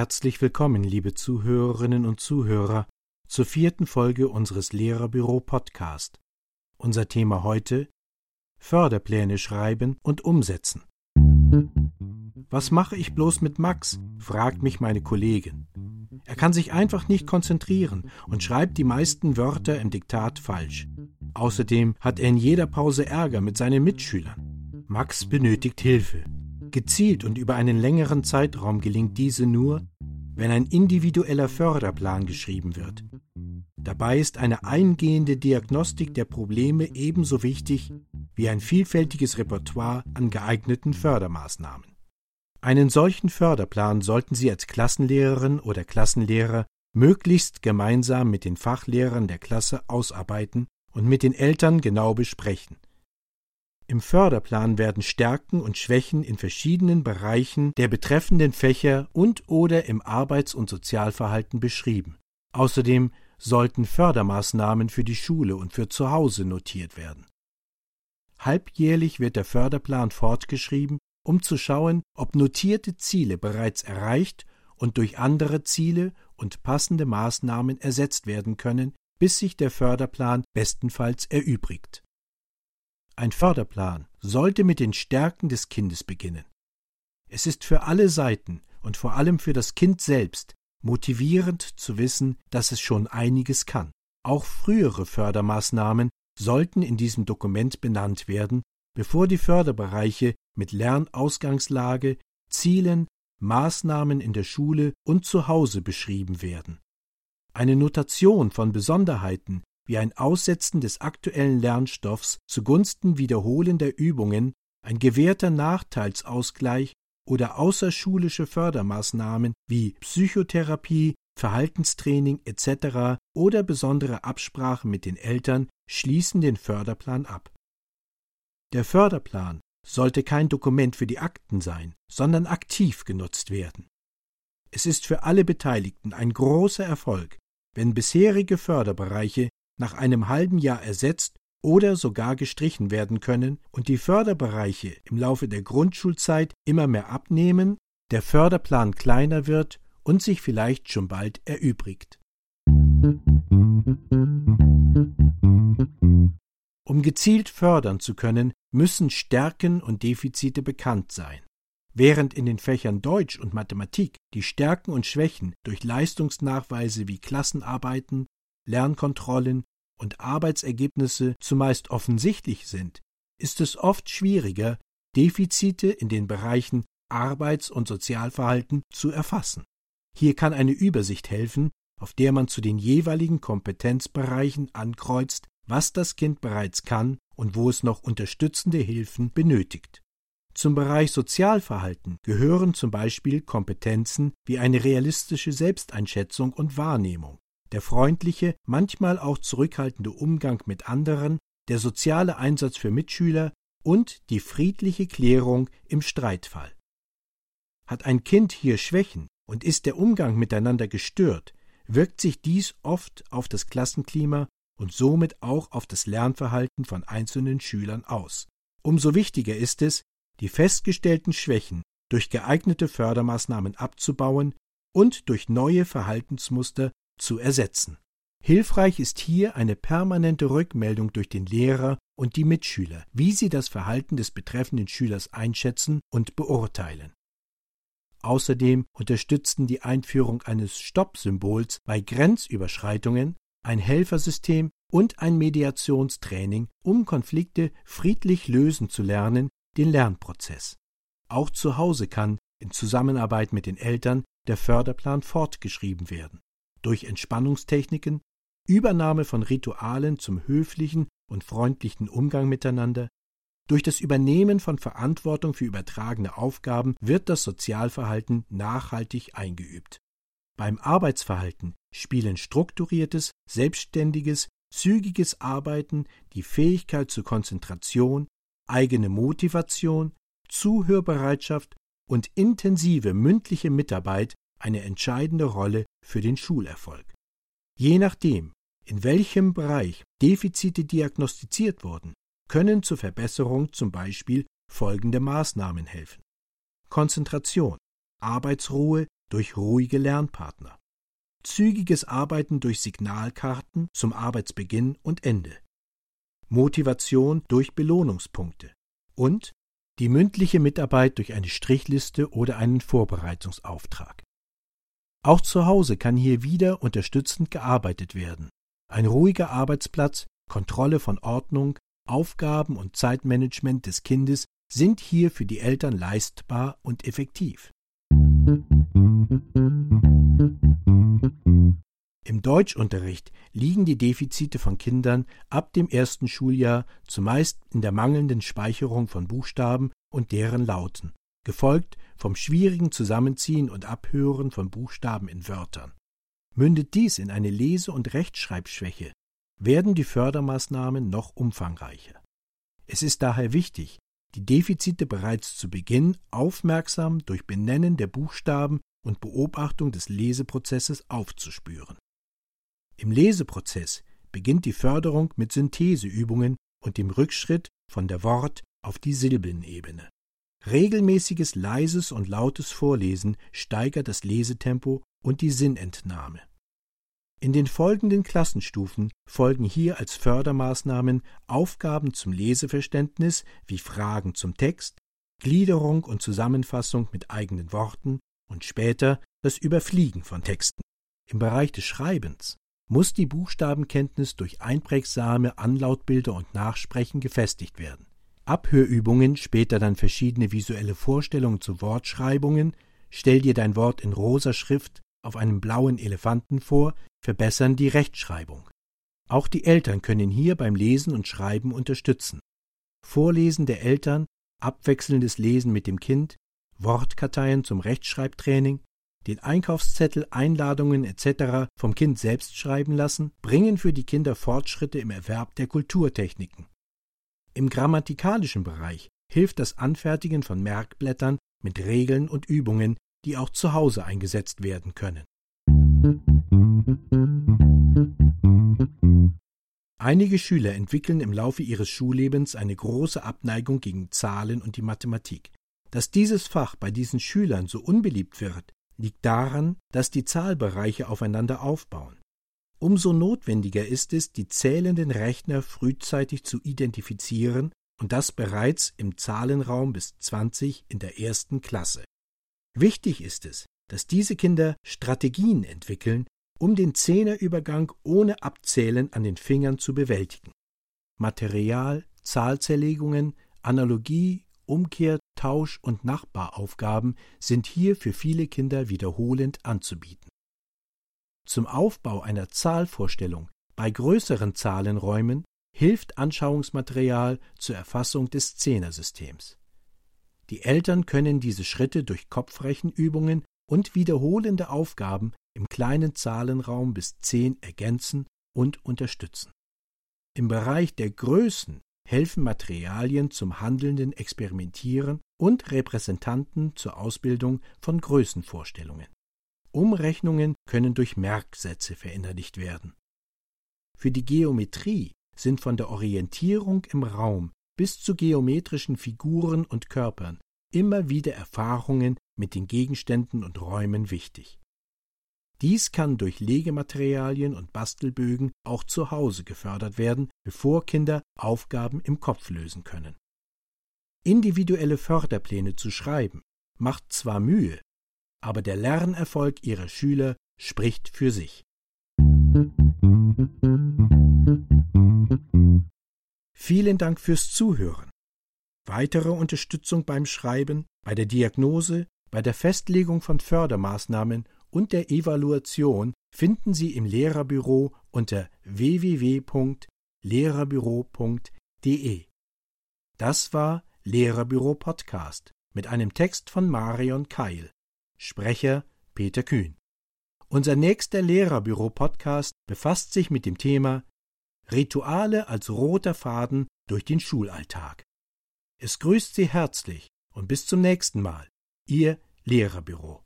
Herzlich willkommen, liebe Zuhörerinnen und Zuhörer, zur vierten Folge unseres Lehrerbüro Podcast. Unser Thema heute Förderpläne schreiben und umsetzen. Was mache ich bloß mit Max? fragt mich meine Kollegin. Er kann sich einfach nicht konzentrieren und schreibt die meisten Wörter im Diktat falsch. Außerdem hat er in jeder Pause Ärger mit seinen Mitschülern. Max benötigt Hilfe. Gezielt und über einen längeren Zeitraum gelingt diese nur, wenn ein individueller Förderplan geschrieben wird. Dabei ist eine eingehende Diagnostik der Probleme ebenso wichtig wie ein vielfältiges Repertoire an geeigneten Fördermaßnahmen. Einen solchen Förderplan sollten Sie als Klassenlehrerin oder Klassenlehrer möglichst gemeinsam mit den Fachlehrern der Klasse ausarbeiten und mit den Eltern genau besprechen. Im Förderplan werden Stärken und Schwächen in verschiedenen Bereichen der betreffenden Fächer und oder im Arbeits- und Sozialverhalten beschrieben. Außerdem sollten Fördermaßnahmen für die Schule und für zu Hause notiert werden. Halbjährlich wird der Förderplan fortgeschrieben, um zu schauen, ob notierte Ziele bereits erreicht und durch andere Ziele und passende Maßnahmen ersetzt werden können, bis sich der Förderplan bestenfalls erübrigt. Ein Förderplan sollte mit den Stärken des Kindes beginnen. Es ist für alle Seiten und vor allem für das Kind selbst motivierend zu wissen, dass es schon einiges kann. Auch frühere Fördermaßnahmen sollten in diesem Dokument benannt werden, bevor die Förderbereiche mit Lernausgangslage, Zielen, Maßnahmen in der Schule und zu Hause beschrieben werden. Eine Notation von Besonderheiten wie ein Aussetzen des aktuellen Lernstoffs zugunsten wiederholender Übungen, ein gewährter Nachteilsausgleich oder außerschulische Fördermaßnahmen wie Psychotherapie, Verhaltenstraining etc. oder besondere Absprache mit den Eltern schließen den Förderplan ab. Der Förderplan sollte kein Dokument für die Akten sein, sondern aktiv genutzt werden. Es ist für alle Beteiligten ein großer Erfolg, wenn bisherige Förderbereiche nach einem halben Jahr ersetzt oder sogar gestrichen werden können und die Förderbereiche im Laufe der Grundschulzeit immer mehr abnehmen, der Förderplan kleiner wird und sich vielleicht schon bald erübrigt. Um gezielt fördern zu können, müssen Stärken und Defizite bekannt sein. Während in den Fächern Deutsch und Mathematik die Stärken und Schwächen durch Leistungsnachweise wie Klassenarbeiten, Lernkontrollen und Arbeitsergebnisse zumeist offensichtlich sind, ist es oft schwieriger, Defizite in den Bereichen Arbeits- und Sozialverhalten zu erfassen. Hier kann eine Übersicht helfen, auf der man zu den jeweiligen Kompetenzbereichen ankreuzt, was das Kind bereits kann und wo es noch unterstützende Hilfen benötigt. Zum Bereich Sozialverhalten gehören zum Beispiel Kompetenzen wie eine realistische Selbsteinschätzung und Wahrnehmung, der freundliche, manchmal auch zurückhaltende Umgang mit anderen, der soziale Einsatz für Mitschüler und die friedliche Klärung im Streitfall. Hat ein Kind hier Schwächen und ist der Umgang miteinander gestört, wirkt sich dies oft auf das Klassenklima und somit auch auf das Lernverhalten von einzelnen Schülern aus. Umso wichtiger ist es, die festgestellten Schwächen durch geeignete Fördermaßnahmen abzubauen und durch neue Verhaltensmuster zu ersetzen. Hilfreich ist hier eine permanente Rückmeldung durch den Lehrer und die Mitschüler, wie sie das Verhalten des betreffenden Schülers einschätzen und beurteilen. Außerdem unterstützten die Einführung eines Stopp-Symbols bei Grenzüberschreitungen, ein Helfersystem und ein Mediationstraining, um Konflikte friedlich lösen zu lernen, den Lernprozess. Auch zu Hause kann, in Zusammenarbeit mit den Eltern, der Förderplan fortgeschrieben werden durch Entspannungstechniken, Übernahme von Ritualen zum höflichen und freundlichen Umgang miteinander, durch das Übernehmen von Verantwortung für übertragene Aufgaben wird das Sozialverhalten nachhaltig eingeübt. Beim Arbeitsverhalten spielen strukturiertes, selbstständiges, zügiges Arbeiten, die Fähigkeit zur Konzentration, eigene Motivation, Zuhörbereitschaft und intensive mündliche Mitarbeit eine entscheidende Rolle für den Schulerfolg. Je nachdem, in welchem Bereich Defizite diagnostiziert wurden, können zur Verbesserung zum Beispiel folgende Maßnahmen helfen. Konzentration, Arbeitsruhe, durch ruhige Lernpartner. Zügiges Arbeiten durch Signalkarten zum Arbeitsbeginn und Ende. Motivation durch Belohnungspunkte. Und die mündliche Mitarbeit durch eine Strichliste oder einen Vorbereitungsauftrag. Auch zu Hause kann hier wieder unterstützend gearbeitet werden. Ein ruhiger Arbeitsplatz, Kontrolle von Ordnung, Aufgaben und Zeitmanagement des Kindes sind hier für die Eltern leistbar und effektiv. Im Deutschunterricht liegen die Defizite von Kindern ab dem ersten Schuljahr zumeist in der mangelnden Speicherung von Buchstaben und deren Lauten, gefolgt vom schwierigen Zusammenziehen und Abhören von Buchstaben in Wörtern. Mündet dies in eine Lese- und Rechtschreibschwäche, werden die Fördermaßnahmen noch umfangreicher. Es ist daher wichtig, die Defizite bereits zu Beginn aufmerksam durch Benennen der Buchstaben und Beobachtung des Leseprozesses aufzuspüren. Im Leseprozess beginnt die Förderung mit Syntheseübungen und dem Rückschritt von der Wort- auf die Silbenebene. Regelmäßiges leises und lautes Vorlesen steigert das Lesetempo und die Sinnentnahme. In den folgenden Klassenstufen folgen hier als Fördermaßnahmen Aufgaben zum Leseverständnis wie Fragen zum Text, Gliederung und Zusammenfassung mit eigenen Worten und später das Überfliegen von Texten. Im Bereich des Schreibens muss die Buchstabenkenntnis durch einprägsame Anlautbilder und Nachsprechen gefestigt werden. Abhörübungen, später dann verschiedene visuelle Vorstellungen zu Wortschreibungen, stell dir dein Wort in rosa Schrift auf einem blauen Elefanten vor, verbessern die Rechtschreibung. Auch die Eltern können hier beim Lesen und Schreiben unterstützen. Vorlesen der Eltern, abwechselndes Lesen mit dem Kind, Wortkarteien zum Rechtschreibtraining, den Einkaufszettel, Einladungen etc. vom Kind selbst schreiben lassen, bringen für die Kinder Fortschritte im Erwerb der Kulturtechniken. Im grammatikalischen Bereich hilft das Anfertigen von Merkblättern mit Regeln und Übungen, die auch zu Hause eingesetzt werden können. Einige Schüler entwickeln im Laufe ihres Schullebens eine große Abneigung gegen Zahlen und die Mathematik. Dass dieses Fach bei diesen Schülern so unbeliebt wird, liegt daran, dass die Zahlbereiche aufeinander aufbauen. Umso notwendiger ist es, die zählenden Rechner frühzeitig zu identifizieren und das bereits im Zahlenraum bis 20 in der ersten Klasse. Wichtig ist es, dass diese Kinder Strategien entwickeln, um den Zehnerübergang ohne Abzählen an den Fingern zu bewältigen. Material, Zahlzerlegungen, Analogie, Umkehr, Tausch und Nachbaraufgaben sind hier für viele Kinder wiederholend anzubieten. Zum Aufbau einer Zahlvorstellung bei größeren Zahlenräumen hilft Anschauungsmaterial zur Erfassung des Zehnersystems. Die Eltern können diese Schritte durch Kopfrechenübungen und wiederholende Aufgaben im kleinen Zahlenraum bis zehn ergänzen und unterstützen. Im Bereich der Größen helfen Materialien zum handelnden Experimentieren und Repräsentanten zur Ausbildung von Größenvorstellungen. Umrechnungen können durch Merksätze verinnerlicht werden. Für die Geometrie sind von der Orientierung im Raum bis zu geometrischen Figuren und Körpern immer wieder Erfahrungen mit den Gegenständen und Räumen wichtig. Dies kann durch Legematerialien und Bastelbögen auch zu Hause gefördert werden, bevor Kinder Aufgaben im Kopf lösen können. Individuelle Förderpläne zu schreiben macht zwar Mühe, aber der Lernerfolg ihrer Schüler spricht für sich. Vielen Dank fürs Zuhören. Weitere Unterstützung beim Schreiben, bei der Diagnose, bei der Festlegung von Fördermaßnahmen und der Evaluation finden Sie im Lehrerbüro unter www.lehrerbüro.de. Das war Lehrerbüro Podcast mit einem Text von Marion Keil. Sprecher Peter Kühn. Unser nächster Lehrerbüro Podcast befasst sich mit dem Thema Rituale als roter Faden durch den Schulalltag. Es grüßt Sie herzlich und bis zum nächsten Mal. Ihr Lehrerbüro.